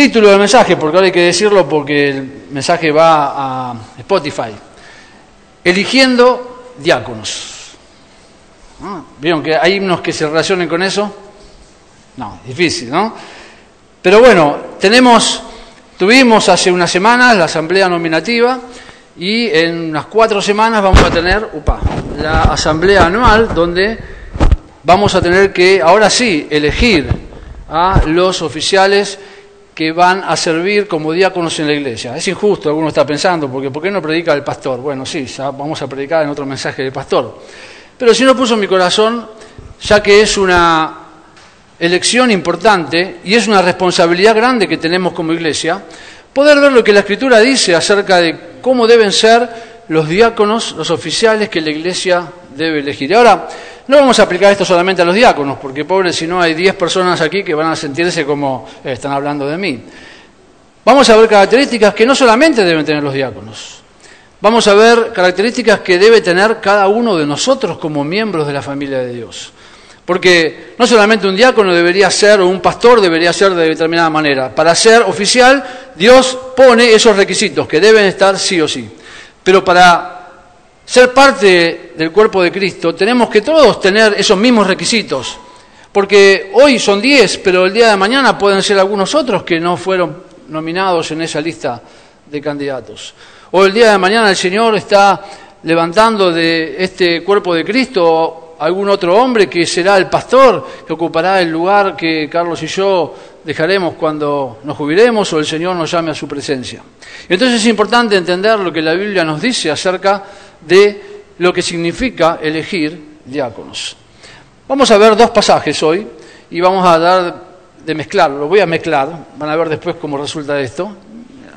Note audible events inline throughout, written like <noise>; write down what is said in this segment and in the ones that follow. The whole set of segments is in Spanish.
Título del mensaje, porque ahora hay que decirlo porque el mensaje va a Spotify. Eligiendo diáconos. Ah, ¿Vieron que hay unos que se relacionen con eso? No, difícil, ¿no? Pero bueno, tenemos, tuvimos hace unas semanas la asamblea nominativa y en unas cuatro semanas vamos a tener, upa, la asamblea anual donde vamos a tener que, ahora sí, elegir a los oficiales que van a servir como diáconos en la iglesia. Es injusto, alguno está pensando, porque ¿por qué no predica el pastor? Bueno, sí, ya vamos a predicar en otro mensaje del pastor. Pero si no puso en mi corazón, ya que es una elección importante y es una responsabilidad grande que tenemos como iglesia, poder ver lo que la Escritura dice acerca de cómo deben ser los diáconos, los oficiales que la iglesia debe elegir. Ahora, no vamos a aplicar esto solamente a los diáconos, porque pobre si no hay 10 personas aquí que van a sentirse como eh, están hablando de mí. Vamos a ver características que no solamente deben tener los diáconos, vamos a ver características que debe tener cada uno de nosotros como miembros de la familia de Dios. Porque no solamente un diácono debería ser o un pastor debería ser de determinada manera. Para ser oficial, Dios pone esos requisitos que deben estar sí o sí. Pero para ser parte del cuerpo de Cristo, tenemos que todos tener esos mismos requisitos. Porque hoy son diez, pero el día de mañana pueden ser algunos otros que no fueron nominados en esa lista de candidatos. O el día de mañana el Señor está levantando de este cuerpo de Cristo algún otro hombre que será el pastor, que ocupará el lugar que Carlos y yo dejaremos cuando nos jubilemos o el Señor nos llame a su presencia. Entonces es importante entender lo que la Biblia nos dice acerca de lo que significa elegir diáconos. Vamos a ver dos pasajes hoy y vamos a dar de mezclar, lo voy a mezclar, van a ver después cómo resulta esto,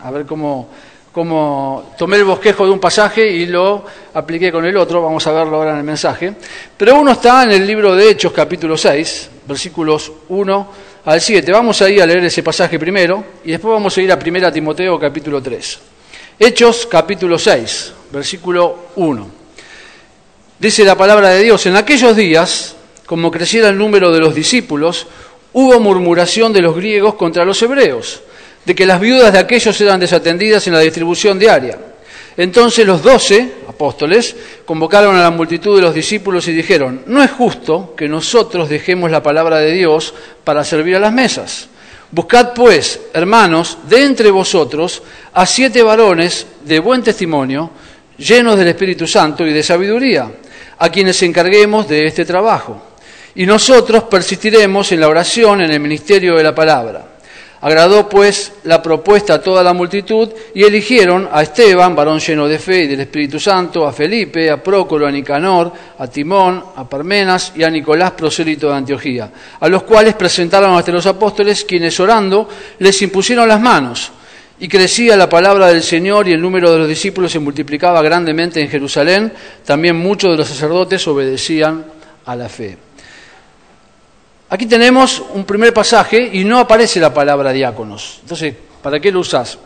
a ver cómo, cómo tomé el bosquejo de un pasaje y lo apliqué con el otro, vamos a verlo ahora en el mensaje. Pero uno está en el libro de Hechos capítulo 6, versículos 1 al 7. Vamos a ir a leer ese pasaje primero y después vamos a ir a 1 Timoteo capítulo 3. Hechos capítulo 6, versículo 1. Dice la palabra de Dios, en aquellos días, como creciera el número de los discípulos, hubo murmuración de los griegos contra los hebreos, de que las viudas de aquellos eran desatendidas en la distribución diaria. Entonces los doce apóstoles convocaron a la multitud de los discípulos y dijeron, no es justo que nosotros dejemos la palabra de Dios para servir a las mesas. Buscad pues, hermanos, de entre vosotros a siete varones de buen testimonio, llenos del Espíritu Santo y de sabiduría, a quienes encarguemos de este trabajo. Y nosotros persistiremos en la oración, en el ministerio de la palabra. Agradó pues la propuesta a toda la multitud y eligieron a Esteban, varón lleno de fe y del Espíritu Santo, a Felipe, a Prócolo, a Nicanor, a Timón, a Parmenas y a Nicolás, prosélito de Antioquía, a los cuales presentaron ante los apóstoles, quienes orando les impusieron las manos. Y crecía la palabra del Señor y el número de los discípulos se multiplicaba grandemente en Jerusalén. También muchos de los sacerdotes obedecían a la fe. Aquí tenemos un primer pasaje y no aparece la palabra diáconos. Entonces, ¿para qué lo usas?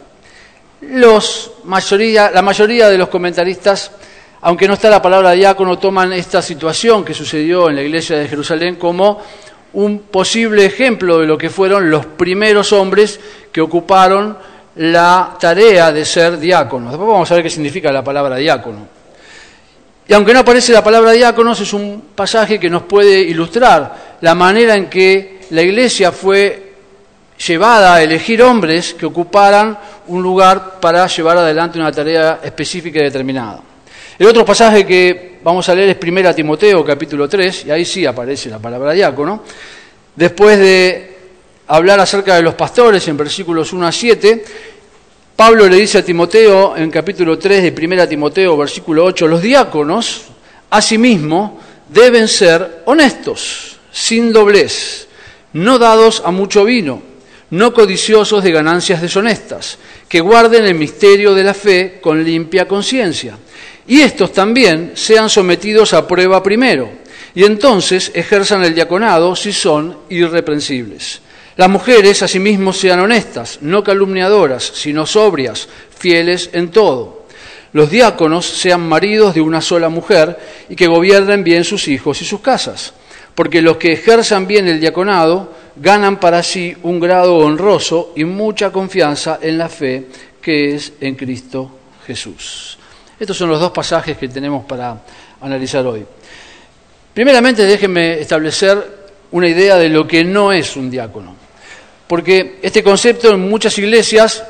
Los mayoría, la mayoría de los comentaristas, aunque no está la palabra diácono, toman esta situación que sucedió en la iglesia de Jerusalén como un posible ejemplo de lo que fueron los primeros hombres que ocuparon la tarea de ser diáconos. Después vamos a ver qué significa la palabra diácono. Y aunque no aparece la palabra diáconos, es un pasaje que nos puede ilustrar la manera en que la iglesia fue llevada a elegir hombres que ocuparan un lugar para llevar adelante una tarea específica y determinada. El otro pasaje que vamos a leer es 1 Timoteo capítulo 3, y ahí sí aparece la palabra diácono. Después de hablar acerca de los pastores en versículos 1 a 7, Pablo le dice a Timoteo en capítulo 3 de 1 Timoteo, versículo 8, los diáconos, asimismo, deben ser honestos, sin doblez, no dados a mucho vino, no codiciosos de ganancias deshonestas, que guarden el misterio de la fe con limpia conciencia. Y estos también sean sometidos a prueba primero, y entonces ejerzan el diaconado si son irreprensibles. Las mujeres asimismo sean honestas, no calumniadoras, sino sobrias, fieles en todo. Los diáconos sean maridos de una sola mujer y que gobiernen bien sus hijos y sus casas. porque los que ejerzan bien el diaconado ganan para sí un grado honroso y mucha confianza en la fe que es en Cristo Jesús. Estos son los dos pasajes que tenemos para analizar hoy. Primeramente, déjenme establecer una idea de lo que no es un diácono, porque este concepto en muchas iglesias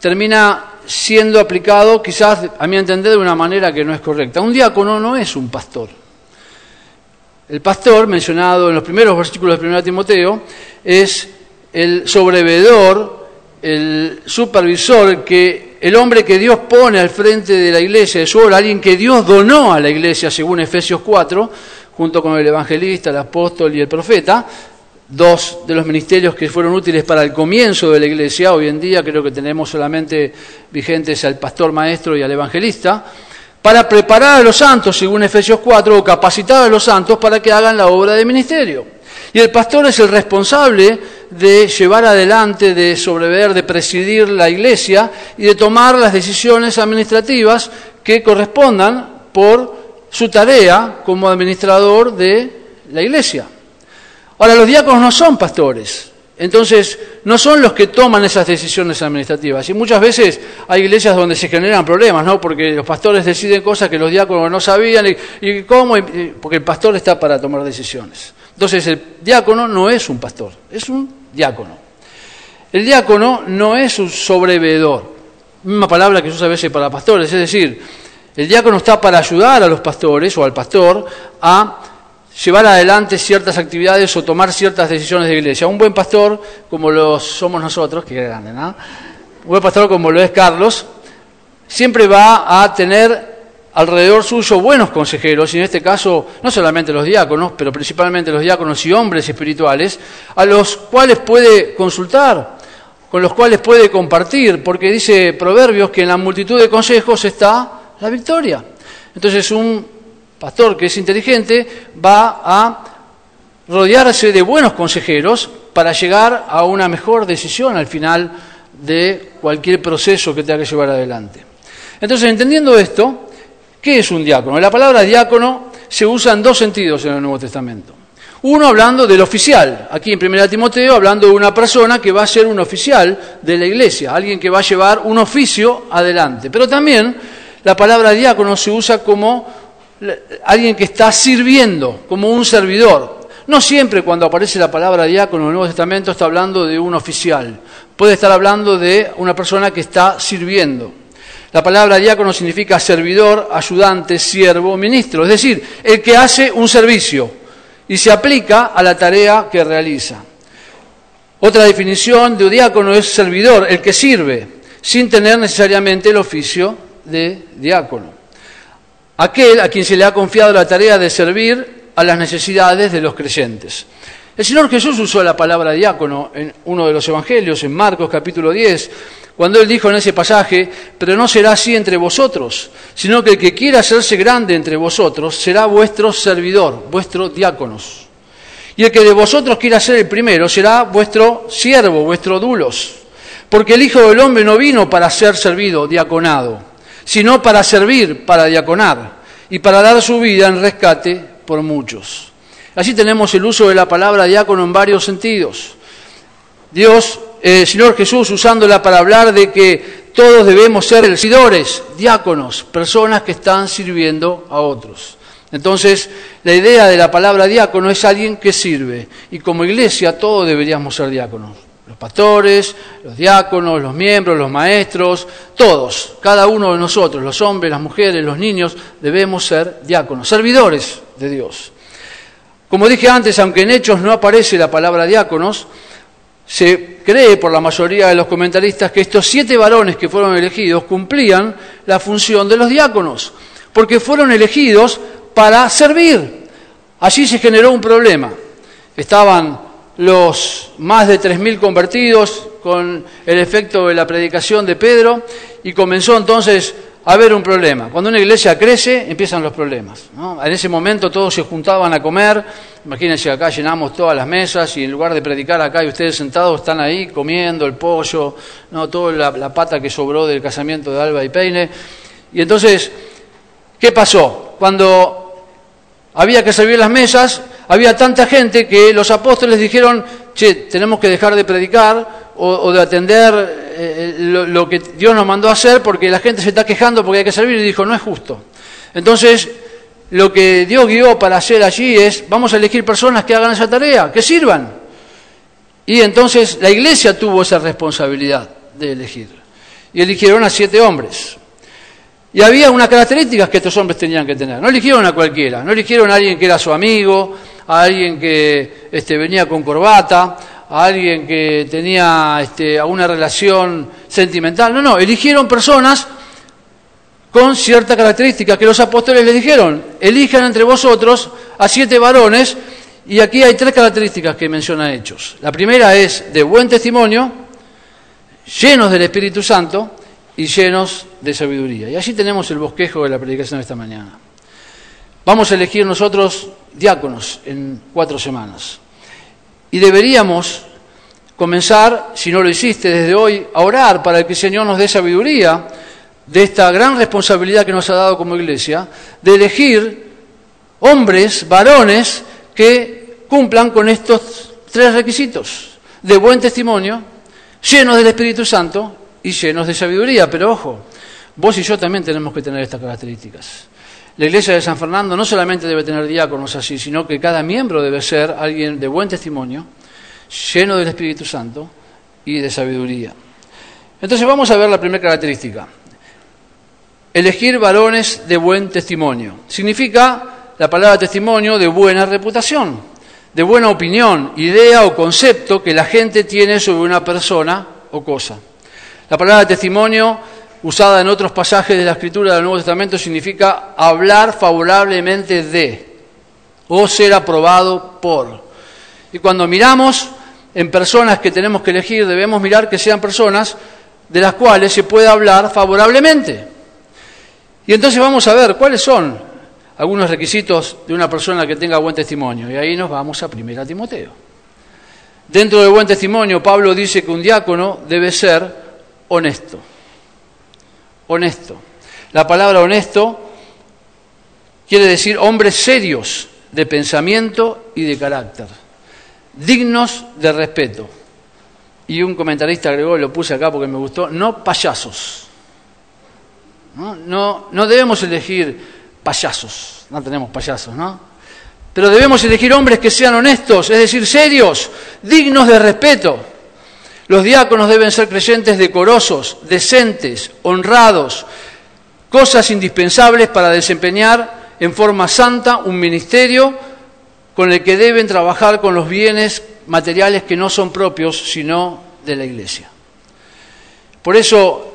termina siendo aplicado, quizás a mi entender, de una manera que no es correcta. Un diácono no es un pastor. El pastor, mencionado en los primeros versículos del 1 Timoteo, es el sobrevedor, el supervisor, que el hombre que Dios pone al frente de la iglesia de su obra, alguien que Dios donó a la iglesia, según Efesios 4, junto con el evangelista, el apóstol y el profeta, dos de los ministerios que fueron útiles para el comienzo de la iglesia. Hoy en día creo que tenemos solamente vigentes al pastor maestro y al evangelista, para preparar a los santos, según Efesios 4, o capacitar a los santos para que hagan la obra de ministerio. Y el pastor es el responsable de llevar adelante, de sobrever, de presidir la iglesia y de tomar las decisiones administrativas que correspondan por su tarea como administrador de la iglesia. Ahora, los diáconos no son pastores, entonces no son los que toman esas decisiones administrativas. Y muchas veces hay iglesias donde se generan problemas, ¿no? Porque los pastores deciden cosas que los diáconos no sabían y, cómo, porque el pastor está para tomar decisiones. Entonces el diácono no es un pastor, es un diácono. El diácono no es un sobrevedor, misma palabra que se usa a veces para pastores, es decir, el diácono está para ayudar a los pastores o al pastor a llevar adelante ciertas actividades o tomar ciertas decisiones de iglesia. Un buen pastor, como lo somos nosotros, que grande, ¿no? Un buen pastor como lo es Carlos, siempre va a tener alrededor suyo buenos consejeros, y en este caso no solamente los diáconos, pero principalmente los diáconos y hombres espirituales, a los cuales puede consultar, con los cuales puede compartir, porque dice Proverbios que en la multitud de consejos está la victoria. Entonces un pastor que es inteligente va a rodearse de buenos consejeros para llegar a una mejor decisión al final de cualquier proceso que tenga que llevar adelante. Entonces, entendiendo esto, ¿qué es un diácono? La palabra diácono se usa en dos sentidos en el Nuevo Testamento. Uno hablando del oficial, aquí en 1 Timoteo hablando de una persona que va a ser un oficial de la iglesia, alguien que va a llevar un oficio adelante. Pero también la palabra diácono se usa como alguien que está sirviendo, como un servidor. No siempre cuando aparece la palabra diácono en el Nuevo Testamento está hablando de un oficial, puede estar hablando de una persona que está sirviendo. La palabra diácono significa servidor, ayudante, siervo, ministro, es decir, el que hace un servicio y se aplica a la tarea que realiza. Otra definición de diácono es servidor, el que sirve, sin tener necesariamente el oficio de diácono aquel a quien se le ha confiado la tarea de servir a las necesidades de los creyentes. El Señor Jesús usó la palabra diácono en uno de los evangelios, en Marcos capítulo 10, cuando él dijo en ese pasaje, pero no será así entre vosotros, sino que el que quiera hacerse grande entre vosotros será vuestro servidor, vuestro diáconos. Y el que de vosotros quiera ser el primero será vuestro siervo, vuestro dulos. Porque el Hijo del Hombre no vino para ser servido, diaconado sino para servir, para diaconar y para dar su vida en rescate por muchos. Así tenemos el uso de la palabra diácono en varios sentidos. Dios, el Señor Jesús, usándola para hablar de que todos debemos ser servidores, diáconos, personas que están sirviendo a otros. Entonces, la idea de la palabra diácono es alguien que sirve. Y como iglesia, todos deberíamos ser diáconos los pastores, los diáconos, los miembros, los maestros, todos, cada uno de nosotros, los hombres, las mujeres, los niños, debemos ser diáconos, servidores de Dios. Como dije antes, aunque en Hechos no aparece la palabra diáconos, se cree por la mayoría de los comentaristas que estos siete varones que fueron elegidos cumplían la función de los diáconos, porque fueron elegidos para servir. Allí se generó un problema. Estaban los más de 3.000 convertidos con el efecto de la predicación de Pedro y comenzó entonces a haber un problema. Cuando una iglesia crece, empiezan los problemas. En ese momento todos se juntaban a comer, imagínense acá llenamos todas las mesas y en lugar de predicar acá y ustedes sentados están ahí comiendo el pollo, ¿no? toda la, la pata que sobró del casamiento de Alba y Peine. Y entonces, ¿qué pasó? Cuando había que servir las mesas, había tanta gente que los apóstoles dijeron, che, tenemos que dejar de predicar o, de atender eh, lo, lo, que Dios nos mandó a hacer porque la gente se está quejando porque hay que servir y dijo, no es justo. Entonces, lo que Dios guió para hacer allí es, vamos a elegir personas que hagan esa tarea, que sirvan. Y entonces la iglesia tuvo esa responsabilidad de elegir. Y eligieron a siete hombres. Y había unas características que estos hombres tenían que tener. No eligieron a cualquiera, no eligieron a alguien que era su amigo, a alguien que este, venía con corbata, a alguien que tenía este, alguna relación sentimental. No, no, eligieron personas con cierta característica que los apóstoles les dijeron, elijan entre vosotros a siete varones, y aquí hay tres características que menciona Hechos. La primera es de buen testimonio, llenos del Espíritu Santo y llenos de sabiduría. Y allí tenemos el bosquejo de la predicación de esta mañana. Vamos a elegir nosotros diáconos en cuatro semanas. Y deberíamos comenzar, si no lo hiciste desde hoy, a orar para que el Señor nos dé sabiduría de esta gran responsabilidad que nos ha dado como iglesia, de elegir hombres, varones, que cumplan con estos tres requisitos, de buen testimonio, llenos del Espíritu Santo y llenos de sabiduría. Pero ojo, vos y yo también tenemos que tener estas características. La iglesia de San Fernando no solamente debe tener diáconos así, sino que cada miembro debe ser alguien de buen testimonio, lleno del Espíritu Santo y de sabiduría. Entonces vamos a ver la primera característica. Elegir varones de buen testimonio. Significa la palabra testimonio de buena reputación, de buena opinión, idea o concepto que la gente tiene sobre una persona o cosa. La palabra testimonio usada en otros pasajes de la Escritura del Nuevo Testamento significa hablar favorablemente de o ser aprobado por. Y cuando miramos en personas que tenemos que elegir, debemos mirar que sean personas de las cuales se pueda hablar favorablemente. Y entonces vamos a ver cuáles son algunos requisitos de una persona que tenga buen testimonio. Y ahí nos vamos a 1 Timoteo. Dentro del buen testimonio, Pablo dice que un diácono debe ser honesto honesto. La palabra honesto quiere decir hombres serios de pensamiento y de carácter, dignos de respeto. Y un comentarista agregó, lo puse acá porque me gustó, no payasos. No, no, no debemos elegir payasos, no tenemos payasos, ¿no? Pero debemos elegir hombres que sean honestos, es decir, serios, dignos de respeto. Los diáconos deben ser creyentes decorosos, decentes, honrados, cosas indispensables para desempeñar en forma santa un ministerio con el que deben trabajar con los bienes materiales que no son propios, sino de la Iglesia. Por eso,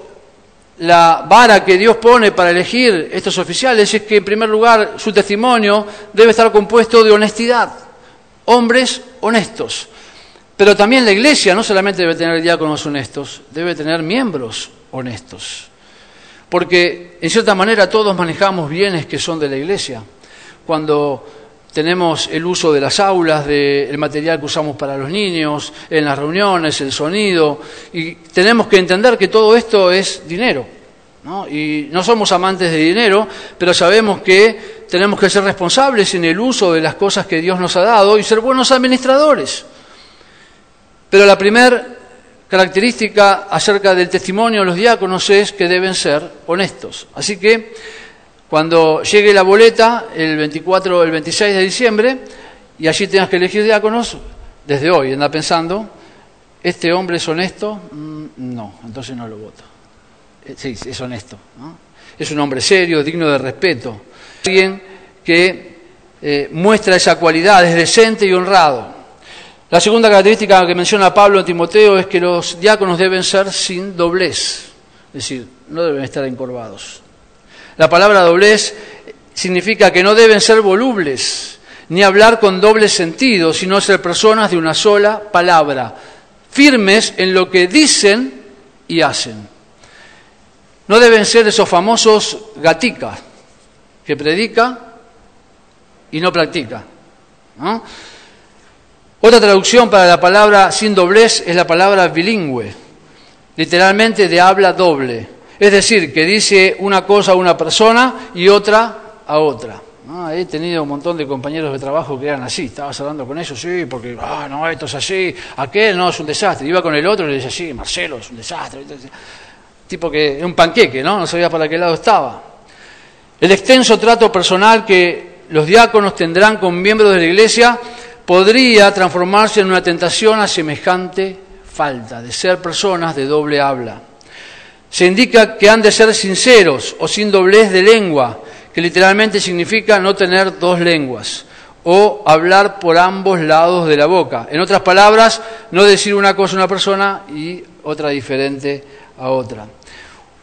la vara que Dios pone para elegir estos oficiales es que, en primer lugar, su testimonio debe estar compuesto de honestidad, hombres honestos, pero también la iglesia no solamente debe tener diáconos honestos, debe tener miembros honestos. Porque en cierta manera todos manejamos bienes que son de la iglesia. Cuando tenemos el uso de las aulas, del material que usamos para los niños, en las reuniones, el sonido, y tenemos que entender que todo esto es dinero. Y no somos amantes de dinero, pero sabemos que tenemos que ser responsables en el uso de las cosas que Dios nos ha dado y ser buenos administradores. Pero la primera característica acerca del testimonio de los diáconos es que deben ser honestos. Así que cuando llegue la boleta, el 24 o el 26 de diciembre, y allí tengas que elegir diáconos, desde hoy anda pensando, ¿este hombre es honesto? Mm, no, entonces no lo voto. Eh, sí, es honesto. Es un hombre serio, digno de respeto. Alguien que eh, muestra esa cualidad, es decente y honrado. La segunda característica que menciona Pablo en Timoteo es que los diáconos deben ser sin doblez, es decir, no deben estar encorvados. La palabra doblez significa que no deben ser volubles, ni hablar con doble sentido, sino ser personas de una sola palabra, firmes en lo que dicen y hacen. No deben ser esos famosos gaticas que predica y no practica. ¿no? Otra traducción para la palabra sin doblez es la palabra bilingüe, literalmente de habla doble. Es decir, que dice una cosa a una persona y otra a otra. He tenido un montón de compañeros de trabajo que eran así. Estabas hablando con ellos, sí, porque, ah, no, esto es así. Aquel no, es un desastre. Iba con el otro y le decía, sí, Marcelo, es un desastre. Tipo que es un panqueque, ¿no? No sabía para qué lado estaba. El extenso trato personal que los diáconos tendrán con miembros de la iglesia podría transformarse en una tentación a semejante falta de ser personas de doble habla. Se indica que han de ser sinceros o sin doblez de lengua, que literalmente significa no tener dos lenguas o hablar por ambos lados de la boca. En otras palabras, no decir una cosa a una persona y otra diferente a otra.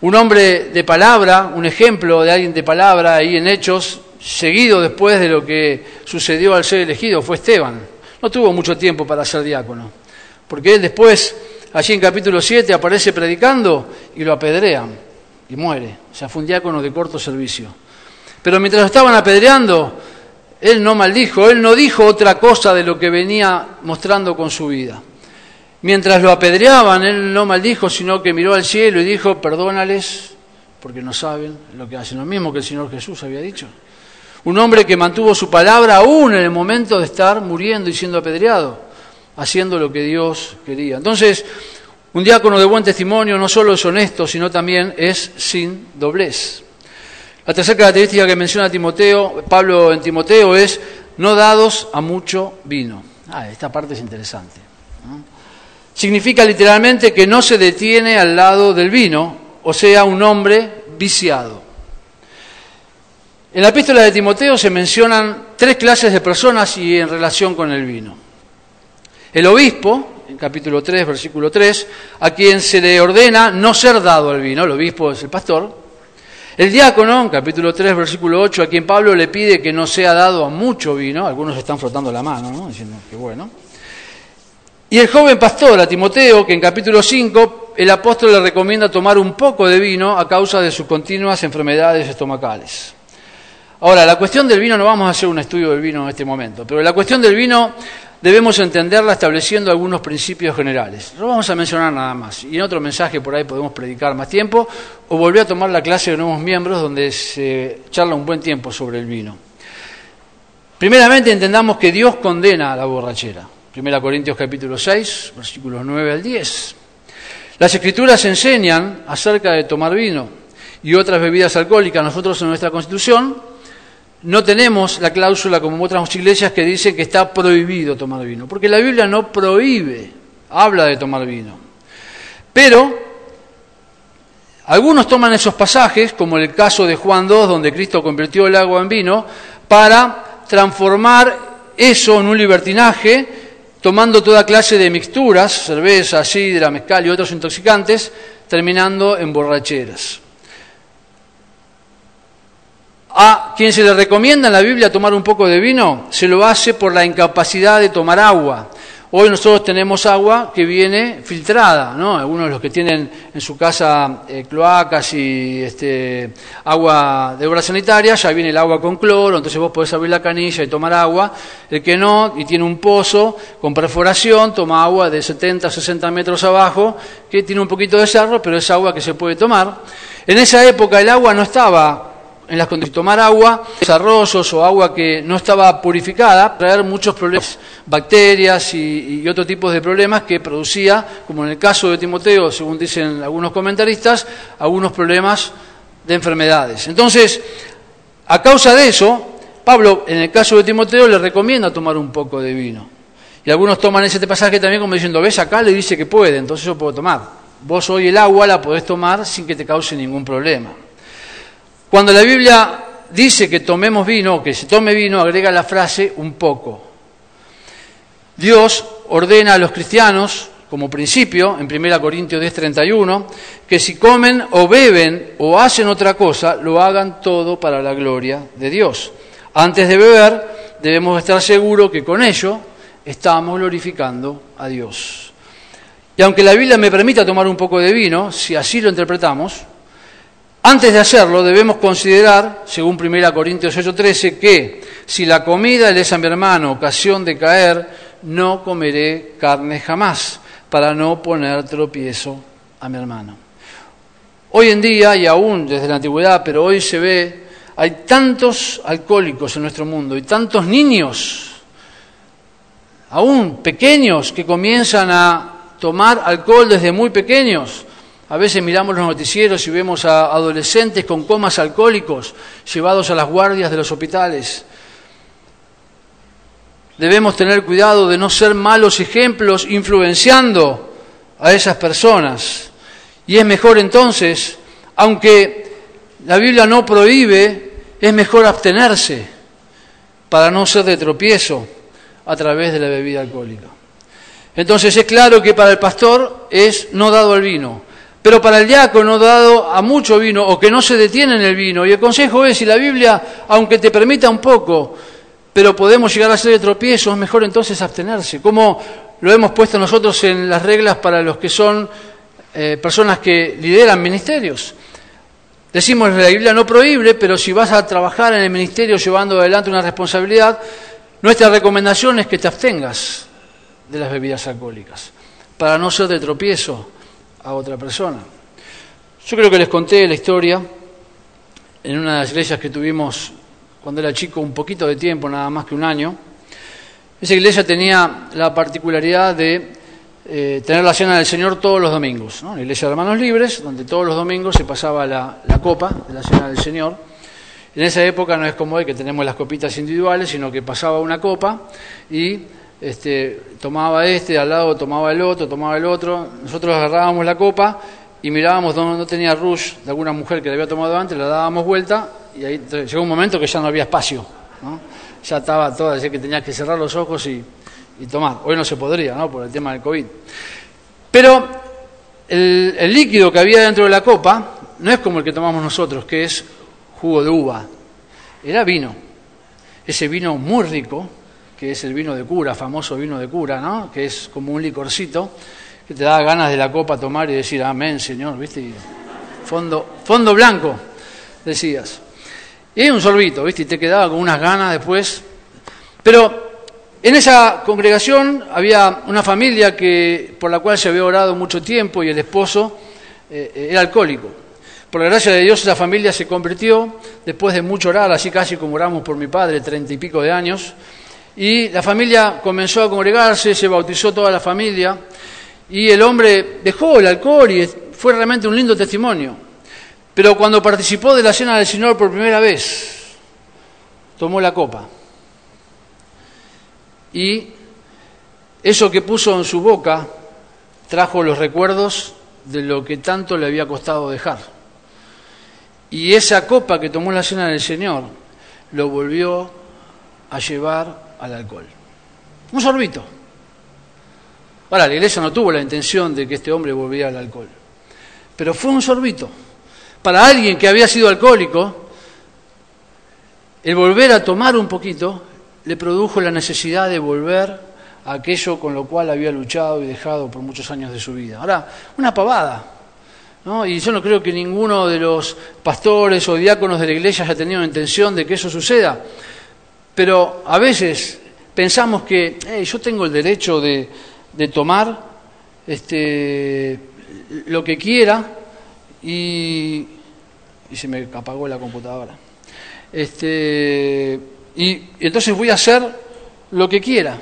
Un hombre de palabra, un ejemplo de alguien de palabra ahí en Hechos, seguido después de lo que sucedió al ser elegido, fue Esteban. No tuvo mucho tiempo para ser diácono, porque él después, allí en capítulo 7, aparece predicando y lo apedrean y muere. O sea, fue un diácono de corto servicio. Pero mientras lo estaban apedreando, él no maldijo, él no dijo otra cosa de lo que venía mostrando con su vida. Mientras lo apedreaban, él no maldijo, sino que miró al cielo y dijo, perdónales, porque no saben lo que hacen, lo mismo que el Señor Jesús había dicho. Un hombre que mantuvo su palabra aún en el momento de estar muriendo y siendo apedreado, haciendo lo que Dios quería. Entonces, un diácono de buen testimonio no solo es honesto, sino también es sin doblez. La tercera característica que menciona Timoteo, Pablo en Timoteo es no dados a mucho vino. Ah, esta parte es interesante. Significa literalmente que no se detiene al lado del vino, o sea, un hombre viciado. En la epístola de Timoteo se mencionan tres clases de personas y en relación con el vino. El obispo, en capítulo 3, versículo 3, a quien se le ordena no ser dado al vino, el obispo es el pastor, el diácono, en capítulo 3, versículo 8, a quien Pablo le pide que no sea dado a mucho vino, algunos están frotando la mano, ¿no? diciendo que bueno. Y el joven pastor, a Timoteo, que en capítulo 5 el apóstol le recomienda tomar un poco de vino a causa de sus continuas enfermedades estomacales. Ahora, la cuestión del vino, no vamos a hacer un estudio del vino en este momento, pero la cuestión del vino debemos entenderla estableciendo algunos principios generales. No vamos a mencionar nada más. Y en otro mensaje por ahí podemos predicar más tiempo o volver a tomar la clase de nuevos miembros donde se charla un buen tiempo sobre el vino. Primeramente entendamos que Dios condena la borrachera. 1 Corintios capítulo 6, versículos 9 al 10. Las escrituras enseñan acerca de tomar vino y otras bebidas alcohólicas. Nosotros en nuestra constitución no tenemos la cláusula como otras iglesias que dicen que está prohibido tomar vino, porque la Biblia no prohíbe, habla de tomar vino. Pero algunos toman esos pasajes, como el caso de Juan 2, donde Cristo convirtió el agua en vino, para transformar eso en un libertinaje, tomando toda clase de mixturas, cerveza, sidra, mezcal y otros intoxicantes, terminando en borracheras. A quien se le recomienda en la Biblia tomar un poco de vino, se lo hace por la incapacidad de tomar agua. Hoy nosotros tenemos agua que viene filtrada, ¿no? Algunos de los que tienen en su casa eh, cloacas y este, agua de obra sanitaria, ya viene el agua con cloro, entonces vos podés abrir la canilla y tomar agua. El que no, y tiene un pozo con perforación, toma agua de 70, 60 metros abajo, que tiene un poquito de cerro, pero es agua que se puede tomar. En esa época el agua no estaba en las condiciones de tomar agua, desarrollos o agua que no estaba purificada, traer muchos problemas, bacterias y, y otro tipo de problemas que producía, como en el caso de Timoteo, según dicen algunos comentaristas, algunos problemas de enfermedades. Entonces, a causa de eso, Pablo, en el caso de Timoteo, le recomienda tomar un poco de vino. Y algunos toman ese pasaje también como diciendo, ves, acá le dice que puede, entonces yo puedo tomar. Vos hoy el agua la podés tomar sin que te cause ningún problema. Cuando la Biblia dice que tomemos vino, que se tome vino, agrega la frase un poco. Dios ordena a los cristianos, como principio, en 1 Corintios 10:31, que si comen o beben o hacen otra cosa, lo hagan todo para la gloria de Dios. Antes de beber, debemos estar seguros que con ello estamos glorificando a Dios. Y aunque la Biblia me permita tomar un poco de vino, si así lo interpretamos, antes de hacerlo, debemos considerar, según 1 Corintios 8:13, que si la comida le es a mi hermano ocasión de caer, no comeré carne jamás, para no poner tropiezo a mi hermano. Hoy en día, y aún desde la antigüedad, pero hoy se ve hay tantos alcohólicos en nuestro mundo y tantos niños, aún pequeños, que comienzan a tomar alcohol desde muy pequeños. A veces miramos los noticieros y vemos a adolescentes con comas alcohólicos llevados a las guardias de los hospitales. Debemos tener cuidado de no ser malos ejemplos influenciando a esas personas. Y es mejor entonces, aunque la Biblia no prohíbe, es mejor abstenerse para no ser de tropiezo a través de la bebida alcohólica. Entonces es claro que para el pastor es no dado al vino, pero para el diácono dado a mucho vino o que no se detiene en el vino. Y el consejo es, si la Biblia, aunque te permita un poco, pero podemos llegar a ser de tropiezo, es mejor entonces abstenerse. Como lo hemos puesto nosotros en las reglas para los que son eh, personas que lideran ministerios. Decimos la Biblia no prohíbe, pero si vas a trabajar en el ministerio llevando adelante una responsabilidad, nuestra recomendación es que te abstengas de las bebidas alcohólicas, para no ser de tropiezo a otra persona. Yo creo que les conté la historia en una de las iglesias que tuvimos cuando era chico, un poquito de tiempo, nada más que un año. Esa iglesia tenía la particularidad de eh, tener la cena del Señor todos los domingos, la iglesia de hermanos libres, donde todos los domingos se pasaba la, copa de la cena del Señor. En esa época no es como hoy que tenemos las copitas individuales, sino que pasaba una copa y este, tomaba este, al lado tomaba el otro, tomaba el otro. Nosotros agarrábamos la copa y mirábamos donde no tenía rush de alguna mujer que la había tomado antes, la dábamos vuelta y ahí llegó un momento que ya no había espacio. Ya estaba todo, decía que tenías que cerrar los ojos y, tomar. Hoy no se podría, ¿no? Por el tema del COVID. Pero el, líquido que había dentro de la copa no es como el que tomamos nosotros, que es jugo de uva. Era vino. Ese vino muy rico, que es el vino de cura, famoso vino de cura, ¿no? Que es como un licorcito, que te da ganas de la copa tomar y decir, amén, Señor, ¿viste? fondo, fondo blanco, decías. Y un sorbito, ¿viste? Y te quedaba con unas ganas después. Pero en esa congregación había una familia que, por la cual se había orado mucho tiempo y el esposo eh, era alcohólico. Por la gracia de Dios esa familia se convirtió después de mucho orar, así casi como oramos por mi padre, treinta y pico de años. Y la familia comenzó a congregarse, se bautizó toda la familia y el hombre dejó el alcohol y fue realmente un lindo testimonio. Pero cuando participó de la cena del Señor por primera vez, tomó la copa y eso que puso en su boca trajo los recuerdos de lo que tanto le había costado dejar. Y esa copa que tomó la cena del Señor lo volvió a llevar al alcohol. Un sorbito. Ahora, la iglesia no tuvo la intención de que este hombre volviera al alcohol, pero fue un sorbito. Para alguien que había sido alcohólico, el volver a tomar un poquito le produjo la necesidad de volver a aquello con lo cual había luchado y dejado por muchos años de su vida. Ahora, una pavada. ¿no? Y yo no creo que ninguno de los pastores o diáconos de la iglesia haya tenido intención de que eso suceda. Pero a veces pensamos que yo tengo el derecho de, de tomar este, lo que quiera y, y se me apagó la computadora. Este, y, entonces voy a hacer lo que quiera.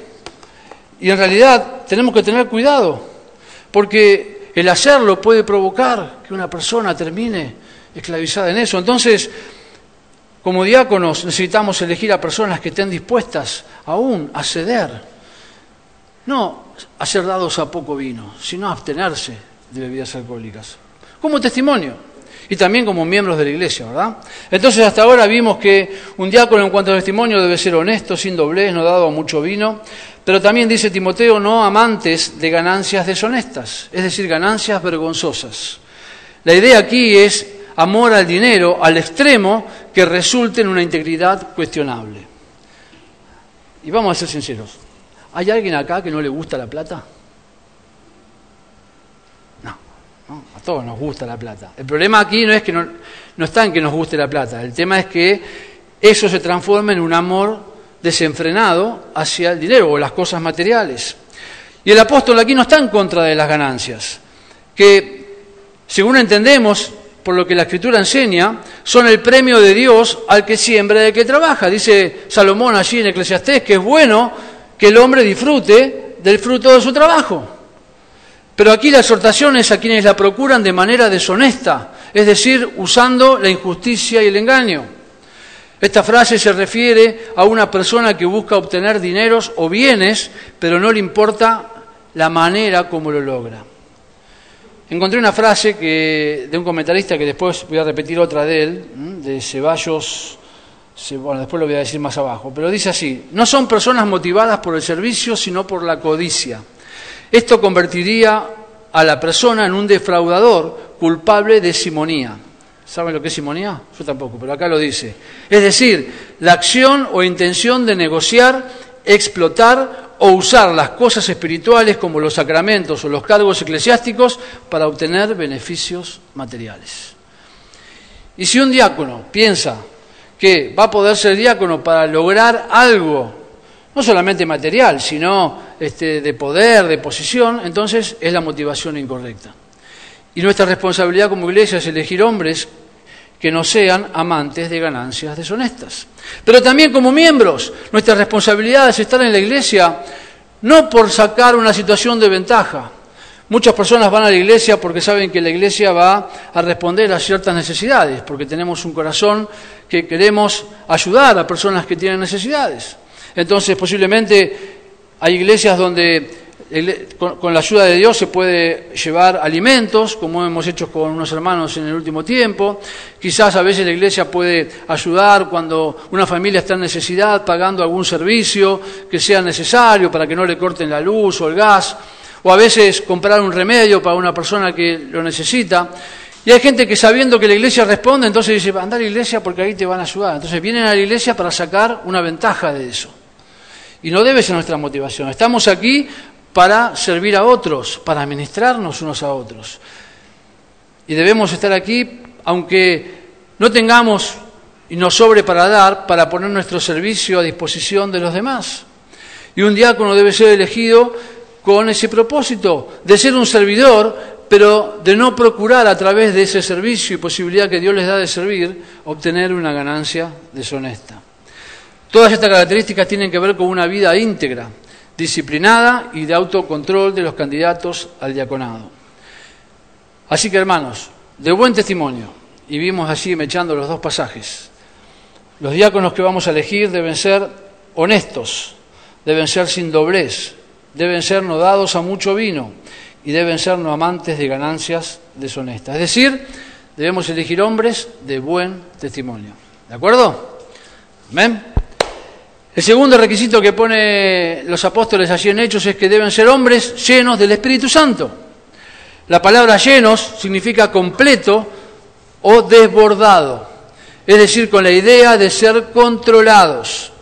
Y en realidad tenemos que tener cuidado, porque el hacerlo puede provocar que una persona termine esclavizada en eso. Entonces, como diáconos necesitamos elegir a personas que estén dispuestas aún a ceder, no a ser dados a poco vino, sino a abstenerse de bebidas alcohólicas, como testimonio y también como miembros de la iglesia, ¿verdad? Entonces hasta ahora vimos que un diácono en cuanto al testimonio debe ser honesto, sin doblez, no dado a mucho vino, pero también dice Timoteo, no amantes de ganancias deshonestas, es decir, ganancias vergonzosas. La idea aquí es amor al dinero al extremo que resulte en una integridad cuestionable. Y vamos a ser sinceros, ¿hay alguien acá que no le gusta la plata? A todos nos gusta la plata. El problema aquí no es que no, no está en que nos guste la plata, el tema es que eso se transforma en un amor desenfrenado hacia el dinero o las cosas materiales. Y el apóstol aquí no está en contra de las ganancias, que según entendemos por lo que la Escritura enseña, son el premio de Dios al que siembra y al que trabaja. Dice Salomón allí en Eclesiastés que es bueno que el hombre disfrute del fruto de su trabajo. Pero aquí la exhortación es a quienes la procuran de manera deshonesta, es decir, usando la injusticia y el engaño. Esta frase se refiere a una persona que busca obtener dineros o bienes, pero no le importa la manera como lo logra. Encontré una frase que, de un comentarista que después voy a repetir otra de él, de Ceballos, bueno, después lo voy a decir más abajo, pero dice así, no son personas motivadas por el servicio, sino por la codicia. Esto convertiría a la persona en un defraudador culpable de simonía. ¿Saben lo que es simonía? Yo tampoco, pero acá lo dice. Es decir, la acción o intención de negociar, explotar o usar las cosas espirituales como los sacramentos o los cargos eclesiásticos para obtener beneficios materiales. Y si un diácono piensa que va a poder ser diácono para lograr algo, no solamente material, sino este, de poder, de posición, entonces es la motivación incorrecta. Y nuestra responsabilidad como iglesia es elegir hombres que no sean amantes de ganancias deshonestas. Pero también como miembros, nuestra responsabilidad es estar en la iglesia no por sacar una situación de ventaja. Muchas personas van a la iglesia porque saben que la iglesia va a responder a ciertas necesidades, porque tenemos un corazón que queremos ayudar a personas que tienen necesidades. Entonces, posiblemente hay iglesias donde con, la ayuda de Dios se puede llevar alimentos, como hemos hecho con unos hermanos en el último tiempo. Quizás a veces la iglesia puede ayudar cuando una familia está en necesidad, pagando algún servicio que sea necesario para que no le corten la luz o el gas. O a veces comprar un remedio para una persona que lo necesita. Y hay gente que sabiendo que la iglesia responde, entonces dice, anda a la iglesia porque ahí te van a ayudar. Entonces vienen a la iglesia para sacar una ventaja de eso. Y no debe ser nuestra motivación. Estamos aquí para servir a otros, para ministrarnos unos a otros. Y debemos estar aquí, aunque no tengamos y nos sobre para dar, para poner nuestro servicio a disposición de los demás. Y un diácono debe ser elegido con ese propósito, de ser un servidor, pero de no procurar a través de ese servicio y posibilidad que Dios les da de servir, obtener una ganancia deshonesta. Todas estas características tienen que ver con una vida íntegra, disciplinada y de autocontrol de los candidatos al diaconado. Así que hermanos, de buen testimonio, y vimos así mechando los dos pasajes, los diáconos que vamos a elegir deben ser honestos, deben ser sin doblez, deben ser no dados a mucho vino y deben ser no amantes de ganancias deshonestas. Es decir, debemos elegir hombres de buen testimonio. ¿De acuerdo? ¿Amén? El segundo requisito que pone los apóstoles allí en Hechos es que deben ser hombres llenos del Espíritu Santo. La palabra llenos significa completo o desbordado, es decir, con la idea de ser controlados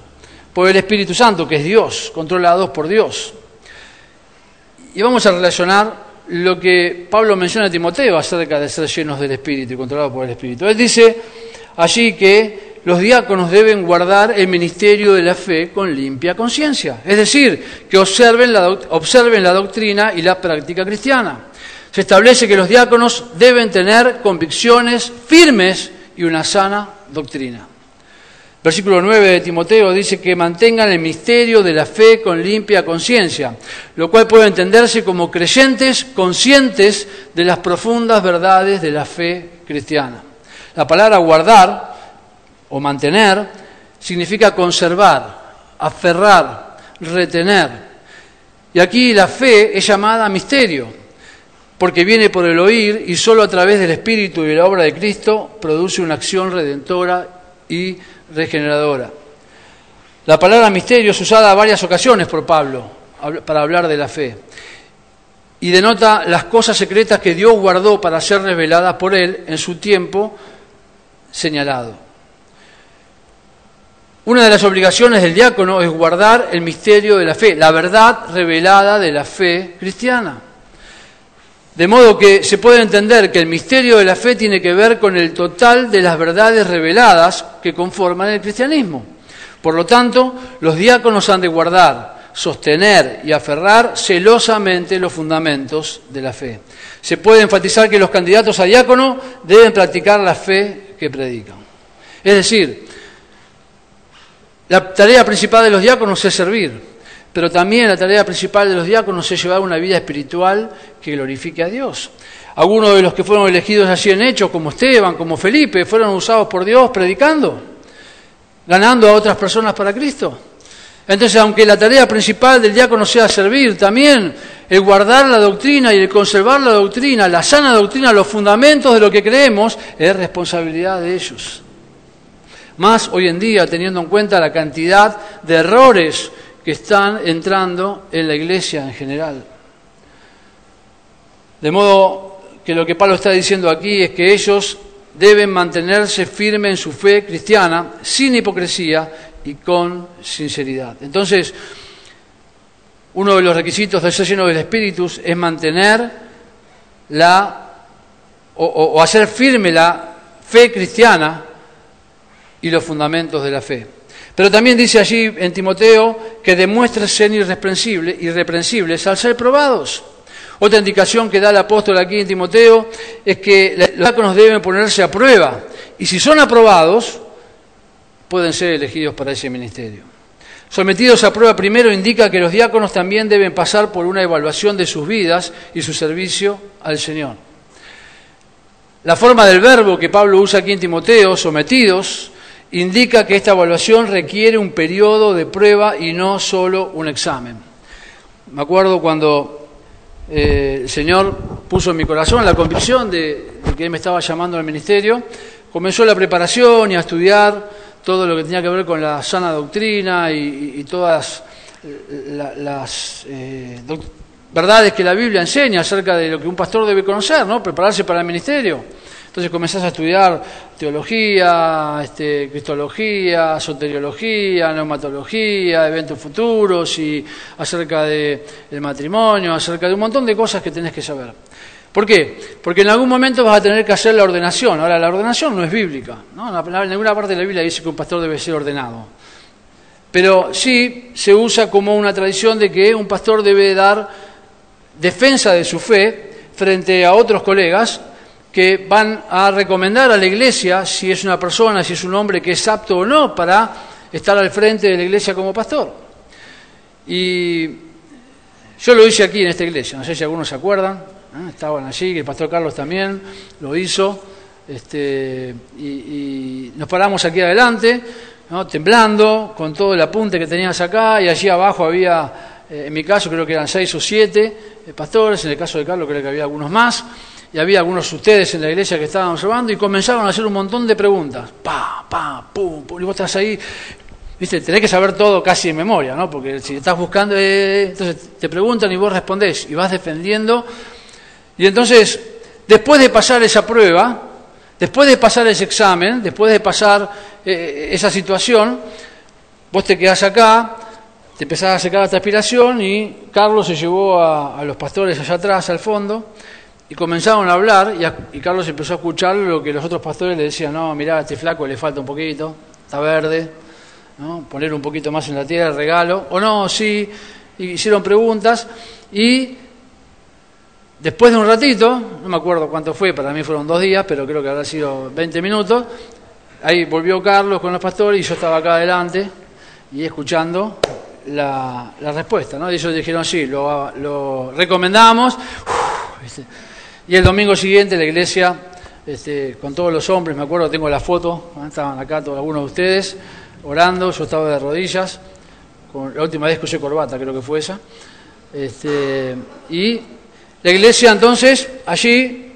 por el Espíritu Santo, que es Dios, controlados por Dios. Y vamos a relacionar lo que Pablo menciona a Timoteo acerca de ser llenos del Espíritu y controlados por el Espíritu. Él dice allí que los diáconos deben guardar el ministerio de la fe con limpia conciencia, es decir, que observen la, observen la doctrina y la práctica cristiana. Se establece que los diáconos deben tener convicciones firmes y una sana doctrina. Versículo 9 de Timoteo dice que mantengan el misterio de la fe con limpia conciencia, lo cual puede entenderse como creyentes conscientes de las profundas verdades de la fe cristiana. La palabra guardar o mantener significa conservar, aferrar, retener. Y aquí la fe es llamada misterio, porque viene por el oír y solo a través del Espíritu y la obra de Cristo produce una acción redentora y regeneradora. La palabra misterio es usada a varias ocasiones por Pablo para hablar de la fe y denota las cosas secretas que Dios guardó para ser reveladas por él en su tiempo señalado. Una de las obligaciones del diácono es guardar el misterio de la fe, la verdad revelada de la fe cristiana. De modo que se puede entender que el misterio de la fe tiene que ver con el total de las verdades reveladas que conforman el cristianismo. Por lo tanto, los diáconos han de guardar sostener y aferrar celosamente los fundamentos de la fe. Se puede enfatizar que los candidatos a diácono deben practicar la fe que predican. Es decir, la tarea principal de los diáconos es servir, pero también la tarea principal de los diáconos es llevar una vida espiritual que glorifique a Dios. Algunos de los que fueron elegidos así en hechos, como Esteban, como Felipe, fueron usados por Dios predicando, ganando a otras personas para Cristo. Entonces, aunque la tarea principal del diácono sea servir, también el guardar la doctrina y el conservar la doctrina, la sana doctrina, los fundamentos de lo que creemos, es responsabilidad de ellos. Más hoy en día, teniendo en cuenta la cantidad de errores que están entrando en la iglesia en general. De modo que lo que Pablo está diciendo aquí es que ellos deben mantenerse firmes en su fe cristiana, sin hipocresía y con sinceridad. Entonces, uno de los requisitos de ser lleno del Espíritu es mantener la o, hacer firme la fe cristiana y los fundamentos de la fe. Pero también dice allí en Timoteo que demuestre ser irreprensibles, irreprensibles al ser probados. Otra indicación que da el apóstol aquí en Timoteo es que los diáconos deben ponerse a prueba y si son aprobados, pueden ser elegidos para ese ministerio. Sometidos a prueba primero indica que los diáconos también deben pasar por una evaluación de sus vidas y su servicio al Señor. La forma del verbo que Pablo usa aquí en Timoteo, sometidos, indica que esta evaluación requiere un periodo de prueba y no solo un examen. Me acuerdo cuando eh, el Señor puso en mi corazón la convicción de, que Él me estaba llamando al ministerio. Comenzó la preparación y a estudiar todo lo que tenía que ver con la sana doctrina y, todas las eh, verdades que la Biblia enseña acerca de lo que un pastor debe conocer, ¿no? prepararse para el ministerio. Entonces comenzás a estudiar teología, este, cristología, soteriología, neumatología, eventos futuros y acerca del matrimonio, acerca de un montón de cosas que tenés que saber. ¿Por qué? Porque en algún momento vas a tener que hacer la ordenación. Ahora, la ordenación no es bíblica. ¿no? En ninguna parte de la Biblia dice que un pastor debe ser ordenado. Pero sí se usa como una tradición de que un pastor debe dar defensa de su fe frente a otros colegas que van a recomendar a la iglesia si es una persona, si es un hombre que es apto o no para estar al frente de la iglesia como pastor. Y yo lo hice aquí en esta iglesia, no sé si algunos se acuerdan, ¿eh? estaban allí, el pastor Carlos también lo hizo, este, y, nos paramos aquí adelante, temblando, con todo el apunte que tenías acá, y allí abajo había, eh, en mi caso creo que eran seis o siete eh, pastores, en el caso de Carlos creo que había algunos más, y había algunos de ustedes en la iglesia que estaban observando y comenzaron a hacer un montón de preguntas. Pa, pa, pum, y vos estás ahí, viste, tenés que saber todo casi en memoria, ¿no? Porque si estás buscando, eh, entonces te preguntan y vos respondés y vas defendiendo. Y entonces, después de pasar esa prueba, después de pasar ese examen, después de pasar esa situación, vos te quedás acá, te empezás a secar la transpiración y Carlos se llevó a los pastores allá atrás, al fondo, y comenzaron a hablar y, Carlos empezó a escuchar lo que los otros pastores le decían, no, mirá, a este flaco le falta un poquito, está verde, poner un poquito más en la tierra, regalo, o no, sí, hicieron preguntas y después de un ratito, no me acuerdo cuánto fue, para mí fueron dos días, pero creo que habrá sido 20 minutos, ahí volvió Carlos con los pastores y yo estaba acá adelante y escuchando la, respuesta, ¿no? Ellos dijeron, sí, lo, recomendamos. Y el domingo siguiente la iglesia, este, con todos los hombres, me acuerdo, tengo la foto, estaban acá todos algunos de ustedes, orando, yo estaba de rodillas, con, la última vez que usé corbata, creo que fue esa. Este, y la iglesia entonces, allí,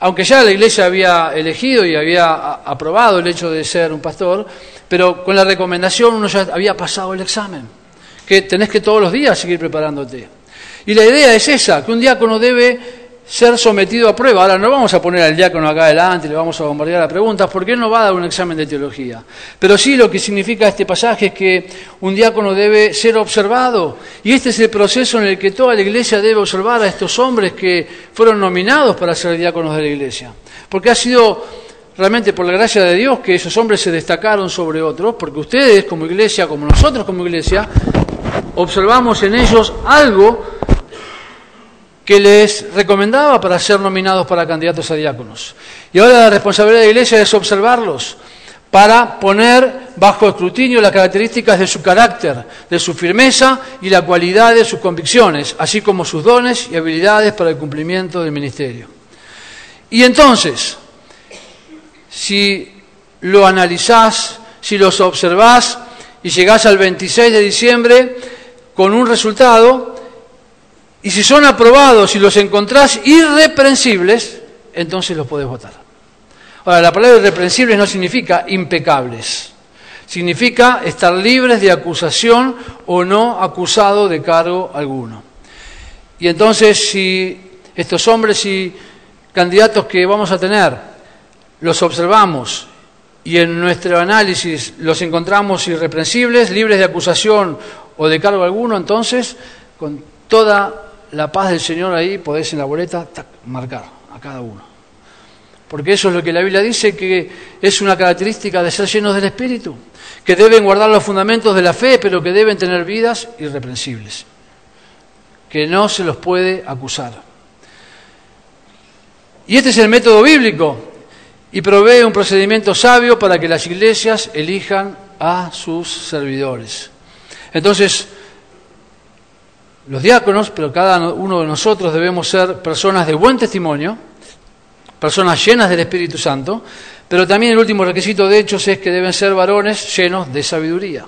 aunque ya la iglesia había elegido y había aprobado el hecho de ser un pastor, pero con la recomendación uno ya había pasado el examen, que tenés que todos los días seguir preparándote. Y la idea es esa, que un diácono debe ser sometido a prueba. Ahora no vamos a poner al diácono acá adelante, le vamos a bombardear a preguntas, porque él no va a dar un examen de teología. Pero sí lo que significa este pasaje es que un diácono debe ser observado. Y este es el proceso en el que toda la iglesia debe observar a estos hombres que fueron nominados para ser diáconos de la iglesia. Porque ha sido realmente por la gracia de Dios que esos hombres se destacaron sobre otros, porque ustedes como iglesia, como nosotros como iglesia, observamos en ellos algo que les recomendaba para ser nominados para candidatos a diáconos. Y ahora la responsabilidad de la iglesia es observarlos para poner bajo escrutinio las características de su carácter, de su firmeza y la cualidad de sus convicciones, así como sus dones y habilidades para el cumplimiento del ministerio. Y entonces, si lo analizás, si los observás y llegás al 26 de diciembre con un resultado, y si son aprobados y los encontrás irreprensibles, entonces los podés votar. Ahora, la palabra irreprensibles no significa impecables, significa estar libres de acusación o no acusado de cargo alguno. Y entonces, si estos hombres y candidatos que vamos a tener los observamos y en nuestro análisis los encontramos irreprensibles, libres de acusación o de cargo alguno, entonces, con toda la paz del Señor ahí podés en la boleta marcar a cada uno. Porque eso es lo que la Biblia dice, que es una característica de ser llenos del Espíritu, que deben guardar los fundamentos de la fe, pero que deben tener vidas irreprensibles, que no se los puede acusar. Y este es el método bíblico y provee un procedimiento sabio para que las iglesias elijan a sus servidores. Entonces, los diáconos, pero cada uno de nosotros debemos ser personas de buen testimonio, personas llenas del Espíritu Santo, pero también el último requisito de hechos es que deben ser varones llenos de sabiduría.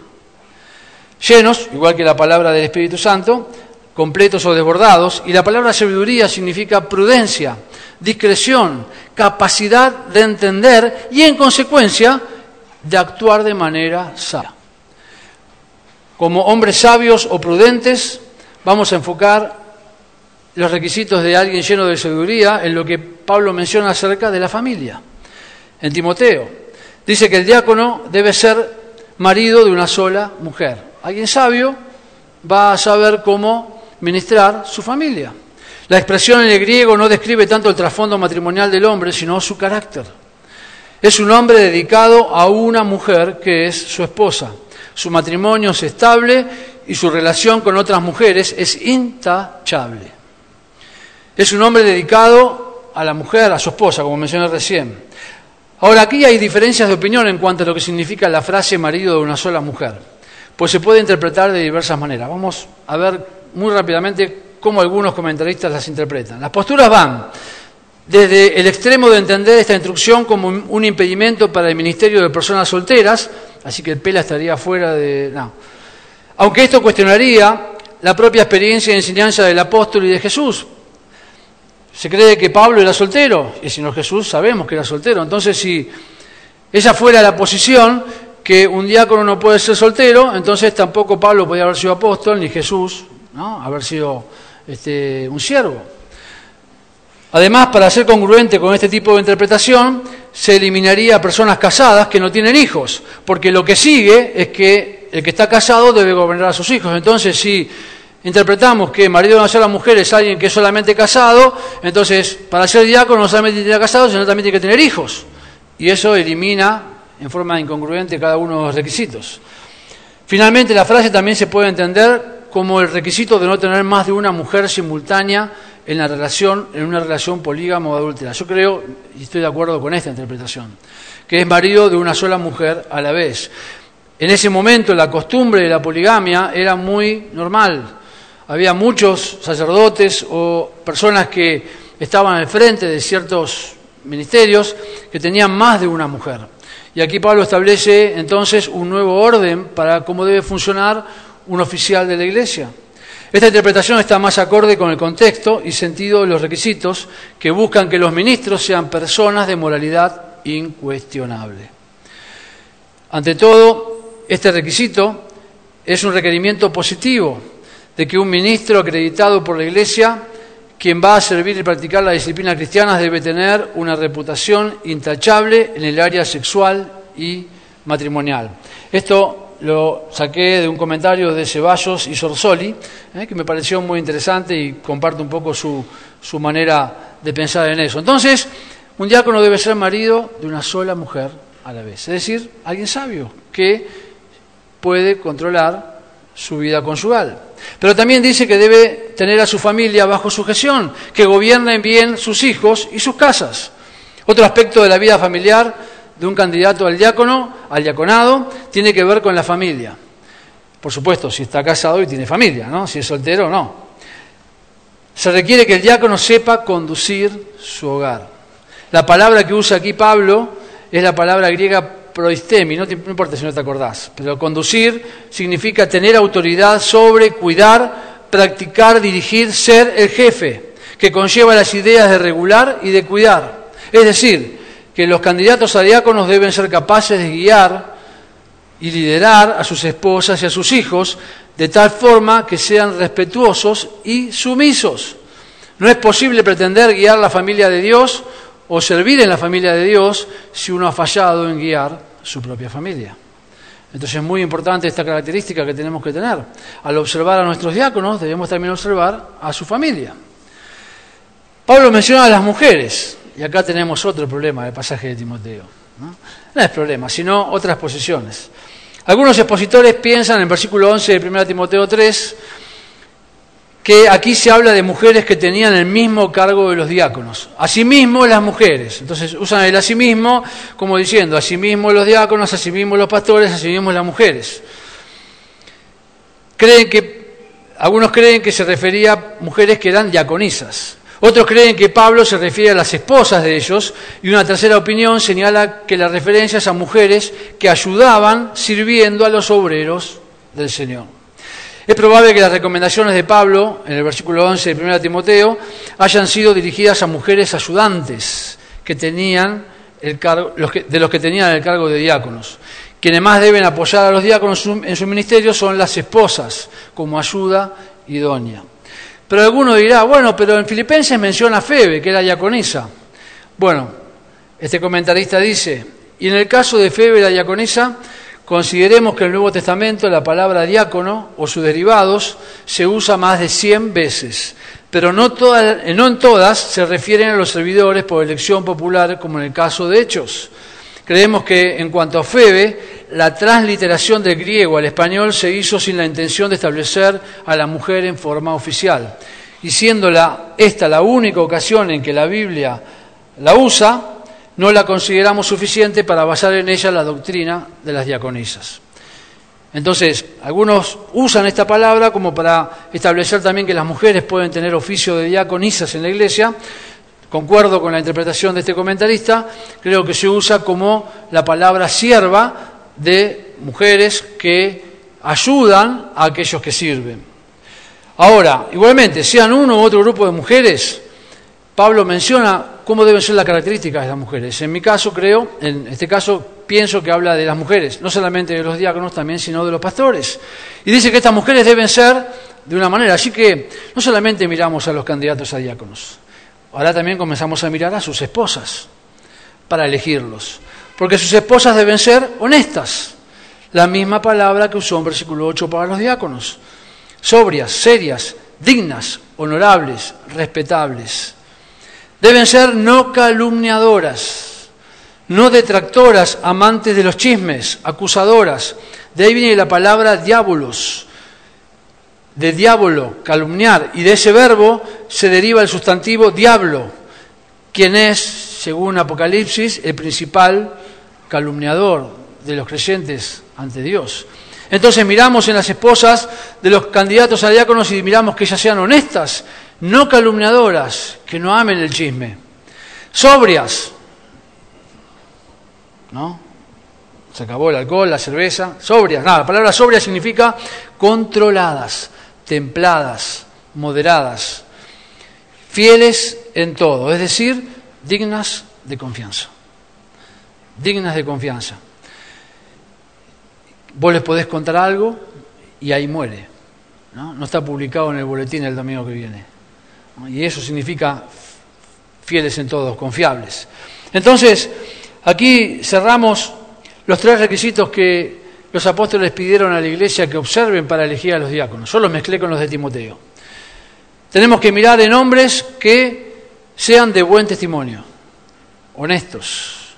Llenos, igual que la palabra del Espíritu Santo, completos o desbordados, y la palabra sabiduría significa prudencia, discreción, capacidad de entender y en consecuencia de actuar de manera sabia. Como hombres sabios o prudentes, vamos a enfocar los requisitos de alguien lleno de sabiduría en lo que Pablo menciona acerca de la familia. En Timoteo dice que el diácono debe ser marido de una sola mujer. Alguien sabio va a saber cómo ministrar su familia. La expresión en el griego no describe tanto el trasfondo matrimonial del hombre, sino su carácter. Es un hombre dedicado a una mujer que es su esposa. Su matrimonio es estable y su relación con otras mujeres es intachable. Es un hombre dedicado a la mujer, a su esposa, como mencioné recién. Ahora, aquí hay diferencias de opinión en cuanto a lo que significa la frase marido de una sola mujer, pues se puede interpretar de diversas maneras. Vamos a ver muy rápidamente cómo algunos comentaristas las interpretan. Las posturas van desde el extremo de entender esta instrucción como un impedimento para el ministerio de personas solteras, así que el pela estaría fuera de... No aunque esto cuestionaría la propia experiencia y enseñanza del apóstol y de Jesús. Se cree que Pablo era soltero, y si no Jesús sabemos que era soltero. Entonces, si esa fuera la posición, que un diácono no puede ser soltero, entonces tampoco Pablo podía haber sido apóstol, ni Jesús, ¿no? haber sido este, un siervo. Además, para ser congruente con este tipo de interpretación, se eliminaría a personas casadas que no tienen hijos, porque lo que sigue es que el que está casado debe gobernar a sus hijos. Entonces, si interpretamos que marido de una sola mujer es alguien que es solamente casado, entonces para ser diácono no solamente tiene que estar casado, sino también tiene que tener hijos. Y eso elimina en forma incongruente cada uno de los requisitos. Finalmente, la frase también se puede entender como el requisito de no tener más de una mujer simultánea en la relación, en una relación polígama o adúltera. Yo creo, y estoy de acuerdo con esta interpretación, que es marido de una sola mujer a la vez. En ese momento la costumbre de la poligamia era muy normal. Había muchos sacerdotes o personas que estaban al frente de ciertos ministerios que tenían más de una mujer. Y aquí Pablo establece entonces un nuevo orden para cómo debe funcionar un oficial de la iglesia. Esta interpretación está más acorde con el contexto y sentido de los requisitos que buscan que los ministros sean personas de moralidad incuestionable. Ante todo, este requisito es un requerimiento positivo de que un ministro acreditado por la Iglesia, quien va a servir y practicar la disciplina cristiana, debe tener una reputación intachable en el área sexual y matrimonial. Esto lo saqué de un comentario de Ceballos y Sorsoli, eh, que me pareció muy interesante y comparto un poco su, su manera de pensar en eso. Entonces, un diácono debe ser marido de una sola mujer a la vez, es decir, alguien sabio, que puede controlar su vida conjugal. Pero también dice que debe tener a su familia bajo sujeción, que gobiernen bien sus hijos y sus casas. Otro aspecto de la vida familiar de un candidato al diácono, al diaconado, tiene que ver con la familia. Por supuesto, si está casado y tiene familia, ¿no? Si es soltero, no. Se requiere que el diácono sepa conducir su hogar. La palabra que usa aquí Pablo es la palabra griega proistemi, no, no importa si no te acordás, pero conducir significa tener autoridad sobre, cuidar, practicar, dirigir, ser el jefe, que conlleva las ideas de regular y de cuidar. Es decir, que los candidatos a diáconos deben ser capaces de guiar y liderar a sus esposas y a sus hijos de tal forma que sean respetuosos y sumisos. No es posible pretender guiar la familia de Dios o servir en la familia de Dios si uno ha fallado en guiar su propia familia. Entonces es muy importante esta característica que tenemos que tener. Al observar a nuestros diáconos debemos también observar a su familia. Pablo menciona a las mujeres, y acá tenemos otro problema del pasaje de Timoteo. No, es problema, sino otras posiciones. Algunos expositores piensan en el versículo 11 de 1 Timoteo 3 que aquí se habla de mujeres que tenían el mismo cargo de los diáconos. Asimismo las mujeres. Entonces usan el asimismo como diciendo, asimismo los diáconos, asimismo los pastores, asimismo las mujeres. Creen que, algunos creen que se refería a mujeres que eran diaconisas. Otros creen que Pablo se refiere a las esposas de ellos y una tercera opinión señala que la referencia es a mujeres que ayudaban sirviendo a los obreros del Señor. Es probable que las recomendaciones de Pablo, en el versículo 11 de 1 Timoteo, hayan sido dirigidas a mujeres ayudantes que tenían el cargo, de los que tenían el cargo de diáconos. Quienes más deben apoyar a los diáconos en su ministerio son las esposas, como ayuda idónea. Pero alguno dirá, bueno, pero en Filipenses menciona Febe, que era diaconisa. Bueno, este comentarista dice, y en el caso de Febe, la diaconisa, consideremos que en el Nuevo Testamento la palabra diácono o sus derivados se usa más de 100 veces, pero no, todas, no en todas se refieren a los servidores por elección popular, como en el caso de Hechos. Creemos que en cuanto a Febe, la transliteración del griego al español se hizo sin la intención de establecer a la mujer en forma oficial. Y siendo esta la única ocasión en que la Biblia la usa, no la consideramos suficiente para basar en ella la doctrina de las diaconisas. Entonces, algunos usan esta palabra como para establecer también que las mujeres pueden tener oficio de diaconisas en la iglesia, concuerdo con la interpretación de este comentarista, creo que se usa como la palabra sierva de mujeres que ayudan a aquellos que sirven. Ahora, igualmente, sean uno u otro grupo de mujeres, Pablo menciona cómo deben ser las características de las mujeres. En mi caso, creo, en este caso, pienso que habla de las mujeres, no solamente de los diáconos también, sino de los pastores. Y dice que estas mujeres deben ser de una manera. Así que no solamente miramos a los candidatos a diáconos, Ahora también comenzamos a mirar a sus esposas para elegirlos. Porque sus esposas deben ser honestas. La misma palabra que usó en versículo 8 para los diáconos. Sobrias, serias, dignas, honorables, respetables. Deben ser no calumniadoras, no detractoras, amantes de los chismes, acusadoras. De ahí viene la palabra diábolos, de diablo, calumniar, y de ese verbo se deriva el sustantivo diablo, quien es, según Apocalipsis, el principal calumniador de los creyentes ante Dios. Entonces miramos en las esposas de los candidatos a diáconos y miramos que ellas sean honestas, no calumniadoras, que no amen el chisme, sobrias, ¿no? Se acabó el alcohol, la cerveza, sobrias, nada, la palabra sobria significa controladas, templadas, moderadas, fieles en todo, es decir, dignas de confianza. Dignas de confianza. Vos les podés contar algo y ahí muere. ¿no? está publicado en el boletín el domingo que viene. Y eso significa fieles en todo, confiables. Entonces, aquí cerramos los tres requisitos que los apóstoles pidieron a la iglesia que observen para elegir a los diáconos. Yo los mezclé con los de Timoteo. Tenemos que mirar en hombres que sean de buen testimonio, honestos,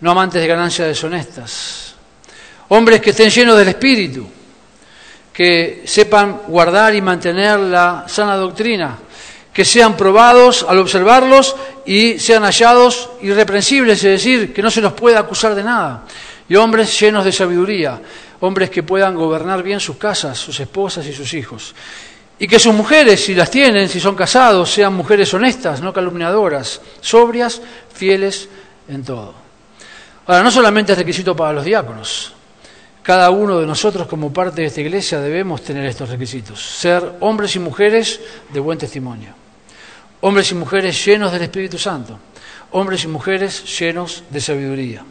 no amantes de ganancias deshonestas, hombres que estén llenos del Espíritu, que sepan guardar y mantener la sana doctrina, que sean probados al observarlos y sean hallados irreprensibles, es decir, que no se los pueda acusar de nada. Y hombres llenos de sabiduría, hombres que puedan gobernar bien sus casas, sus esposas y sus hijos. Y que sus mujeres, si las tienen, si son casados, sean mujeres honestas, no calumniadoras, sobrias, fieles en todo. Ahora, no solamente es requisito para los diáconos. Cada uno de nosotros como parte de esta iglesia debemos tener estos requisitos. Ser hombres y mujeres de buen testimonio. Hombres y mujeres llenos del Espíritu Santo. Hombres y mujeres llenos de sabiduría.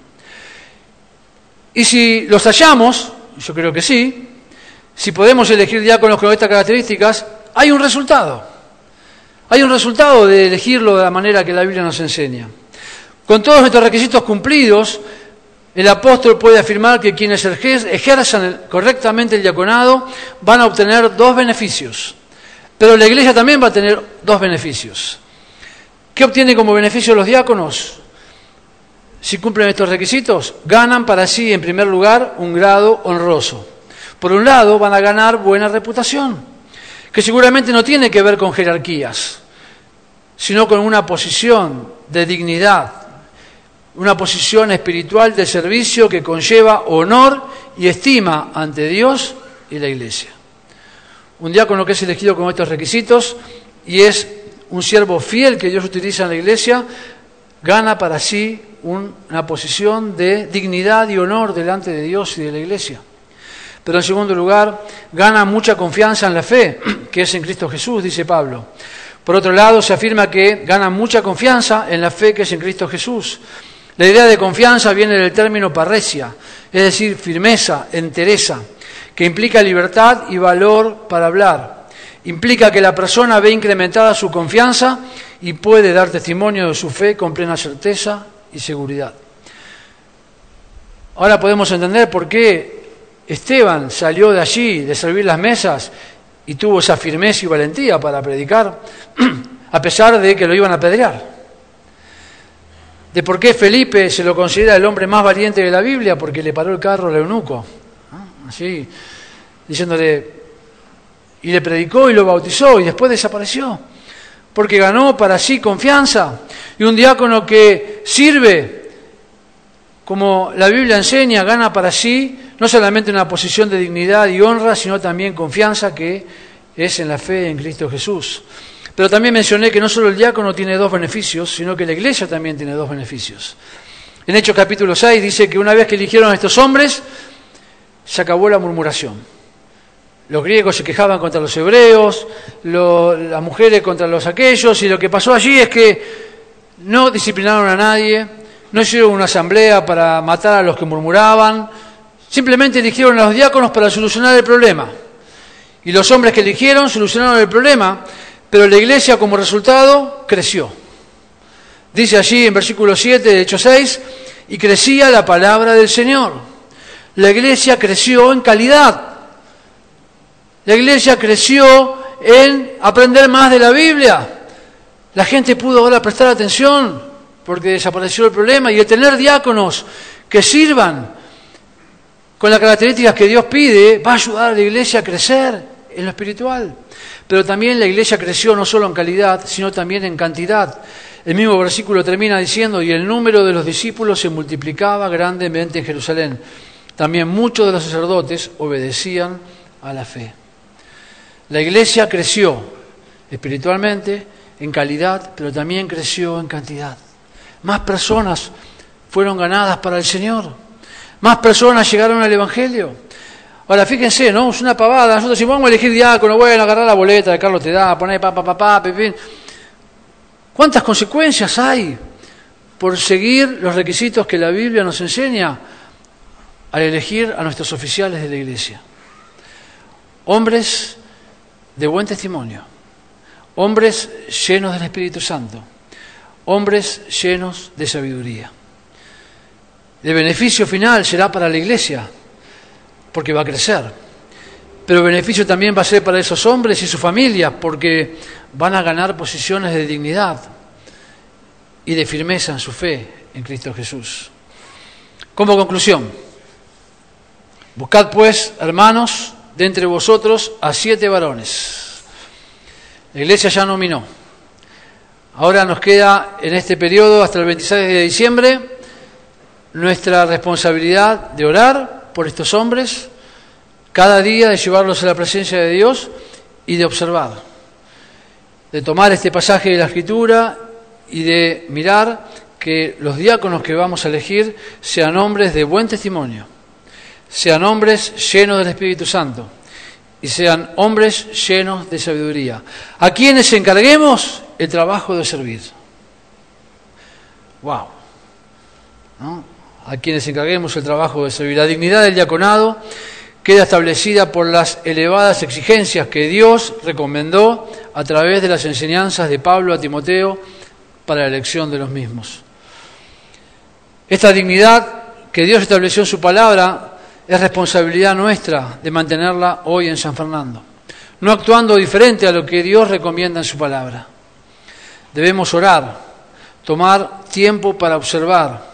Y si los hallamos, yo creo que sí, si podemos elegir diáconos con estas características, hay un resultado. Hay un resultado de elegirlo de la manera que la Biblia nos enseña. Con todos estos requisitos cumplidos, el apóstol puede afirmar que quienes ejerzan correctamente el diaconado van a obtener dos beneficios. Pero la iglesia también va a tener dos beneficios. ¿Qué obtienen como beneficio los diáconos? Si cumplen estos requisitos, ganan para sí, en primer lugar, un grado honroso. Por un lado, van a ganar buena reputación, que seguramente no tiene que ver con jerarquías, sino con una posición de dignidad, una posición espiritual de servicio que conlleva honor y estima ante Dios y la Iglesia. Un diácono que es elegido con estos requisitos y es un siervo fiel que Dios utiliza en la Iglesia, gana para sí una posición de dignidad y honor delante de Dios y de la Iglesia. Pero en segundo lugar, gana mucha confianza en la fe, <clears throat> que es en Cristo Jesús, dice Pablo. Por otro lado, se afirma que gana mucha confianza en la fe que es en Cristo Jesús. La idea de confianza viene del término parresia, es decir, firmeza, entereza, que implica libertad y valor para hablar. Implica que la persona ve incrementada su confianza y puede dar testimonio de su fe con plena certeza y seguridad. Ahora podemos entender por qué Esteban salió de allí, de servir las mesas, y tuvo esa firmeza y valentía para predicar, <clears throat> a pesar de que lo iban a apedrear. De por qué Felipe se lo considera el hombre más valiente de la Biblia, porque le paró el carro al eunuco, así, diciéndole, y le predicó y lo bautizó, y después desapareció, porque ganó para sí confianza, y un diácono que sirve como la Biblia enseña, gana para sí no solamente una posición de dignidad y honra, sino también confianza que es en la fe en Cristo Jesús. Pero también mencioné que no solo el diácono tiene dos beneficios, sino que la iglesia también tiene dos beneficios. En Hechos capítulo 6 dice que una vez que eligieron a estos hombres, se acabó la murmuración. Los griegos se quejaban contra los hebreos, las mujeres contra los aquellos, y lo que pasó allí es que no disciplinaron a nadie, no hicieron una asamblea para matar a los que murmuraban, simplemente eligieron a los diáconos para solucionar el problema. Y los hombres que eligieron solucionaron el problema, pero la iglesia como resultado creció. Dice allí en versículo 7 de Hechos 6, y crecía la palabra del Señor. La iglesia creció en calidad. La iglesia creció en aprender más de la Biblia. La gente pudo ahora prestar atención porque desapareció el problema, y el tener diáconos que sirvan con las características que Dios pide va a ayudar a la iglesia a crecer en lo espiritual. Pero también la iglesia creció no solo en calidad, sino también en cantidad. El mismo versículo termina diciendo, y el número de los discípulos se multiplicaba grandemente en Jerusalén. También muchos de los sacerdotes obedecían a la fe. La iglesia creció espiritualmente, en calidad, pero también creció en cantidad. Más personas fueron ganadas para el Señor. Más personas llegaron al Evangelio. Ahora, fíjense, ¿no? Es una pavada. Nosotros si vamos a elegir diácono, bueno, agarrar la boleta de Carlos te da, poner papá, papá, pepín. ¿Cuántas consecuencias hay por seguir los requisitos que la Biblia nos enseña al elegir a nuestros oficiales de la iglesia? Hombres de buen testimonio, hombres llenos del Espíritu Santo, hombres llenos de sabiduría. El beneficio final será para la iglesia, porque va a crecer. Pero el beneficio también va a ser para esos hombres y sus familias, porque van a ganar posiciones de dignidad y de firmeza en su fe en Cristo Jesús. Como conclusión, buscad pues, hermanos, de entre vosotros a siete varones. La iglesia ya nominó. Ahora nos queda en este periodo hasta el 26 de diciembre nuestra responsabilidad de orar por estos hombres, cada día de llevarlos a la presencia de Dios y de observar, de tomar este pasaje de la Escritura y de mirar que los diáconos que vamos a elegir sean hombres de buen testimonio, sean hombres llenos del Espíritu Santo y sean hombres llenos de sabiduría, a quienes encarguemos el trabajo de servir. ¡Wow! A quienes encarguemos el trabajo de servir. La dignidad del diaconado queda establecida por las elevadas exigencias que Dios recomendó a través de las enseñanzas de Pablo a Timoteo para la elección de los mismos. Esta dignidad que Dios estableció en su palabra es responsabilidad nuestra de mantenerla hoy en San Fernando, no actuando diferente a lo que Dios recomienda en su palabra. Debemos orar, tomar tiempo para observar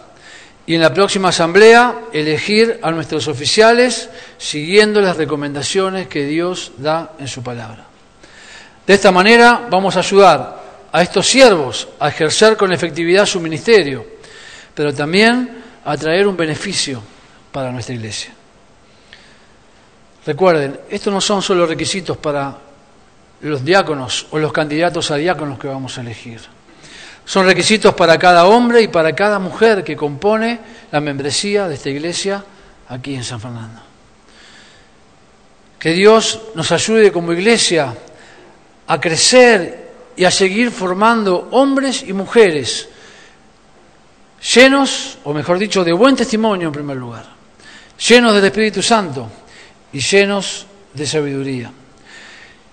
y en la próxima asamblea elegir a nuestros oficiales siguiendo las recomendaciones que Dios da en su palabra. De esta manera vamos a ayudar a estos siervos a ejercer con efectividad su ministerio, pero también a traer un beneficio para nuestra iglesia. Recuerden, estos no son solo requisitos para los diáconos o los candidatos a diáconos que vamos a elegir. Son requisitos para cada hombre y para cada mujer que compone la membresía de esta iglesia aquí en San Fernando. Que Dios nos ayude como iglesia a crecer y a seguir formando hombres y mujeres llenos, o mejor dicho, de buen testimonio en primer lugar, llenos del Espíritu Santo y llenos de sabiduría.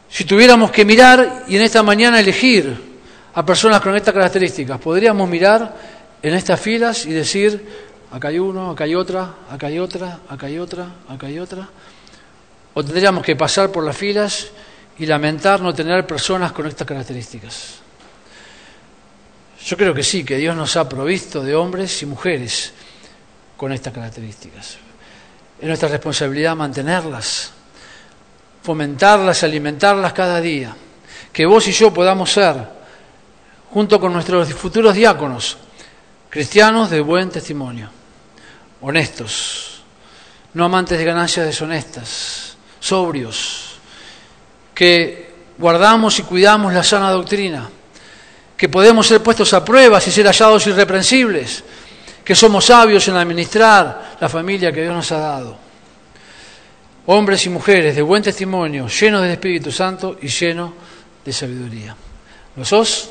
Si tuviéramos que mirar y en esta mañana elegir a personas con estas características, podríamos mirar en estas filas y decir, acá hay uno, acá hay otra, acá hay otra, acá hay otra, acá hay otra. O tendríamos que pasar por las filas y lamentar no tener personas con estas características. Yo creo que sí, que Dios nos ha provisto de hombres y mujeres con estas características. Es nuestra responsabilidad mantenerlas, fomentarlas, alimentarlas cada día. Que vos y yo podamos ser, junto con nuestros futuros diáconos, cristianos de buen testimonio, honestos, no amantes de ganancias deshonestas, sobrios, que guardamos y cuidamos la sana doctrina, que podemos ser puestos a prueba y ser hallados irreprensibles, que somos sabios en administrar la familia que Dios nos ha dado. Hombres y mujeres de buen testimonio, llenos del Espíritu Santo y llenos de sabiduría. ¿Lo sos?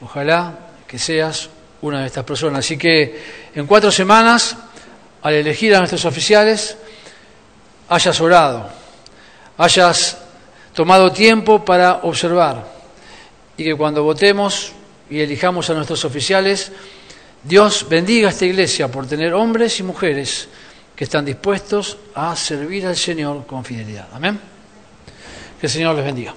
Ojalá que seas una de estas personas. Así que en cuatro semanas, al elegir a nuestros oficiales, hayas orado, hayas tomado tiempo para observar y que cuando votemos y elijamos a nuestros oficiales, Dios bendiga a esta iglesia por tener hombres y mujeres que están dispuestos a servir al Señor con fidelidad. Amén. Que el Señor les bendiga.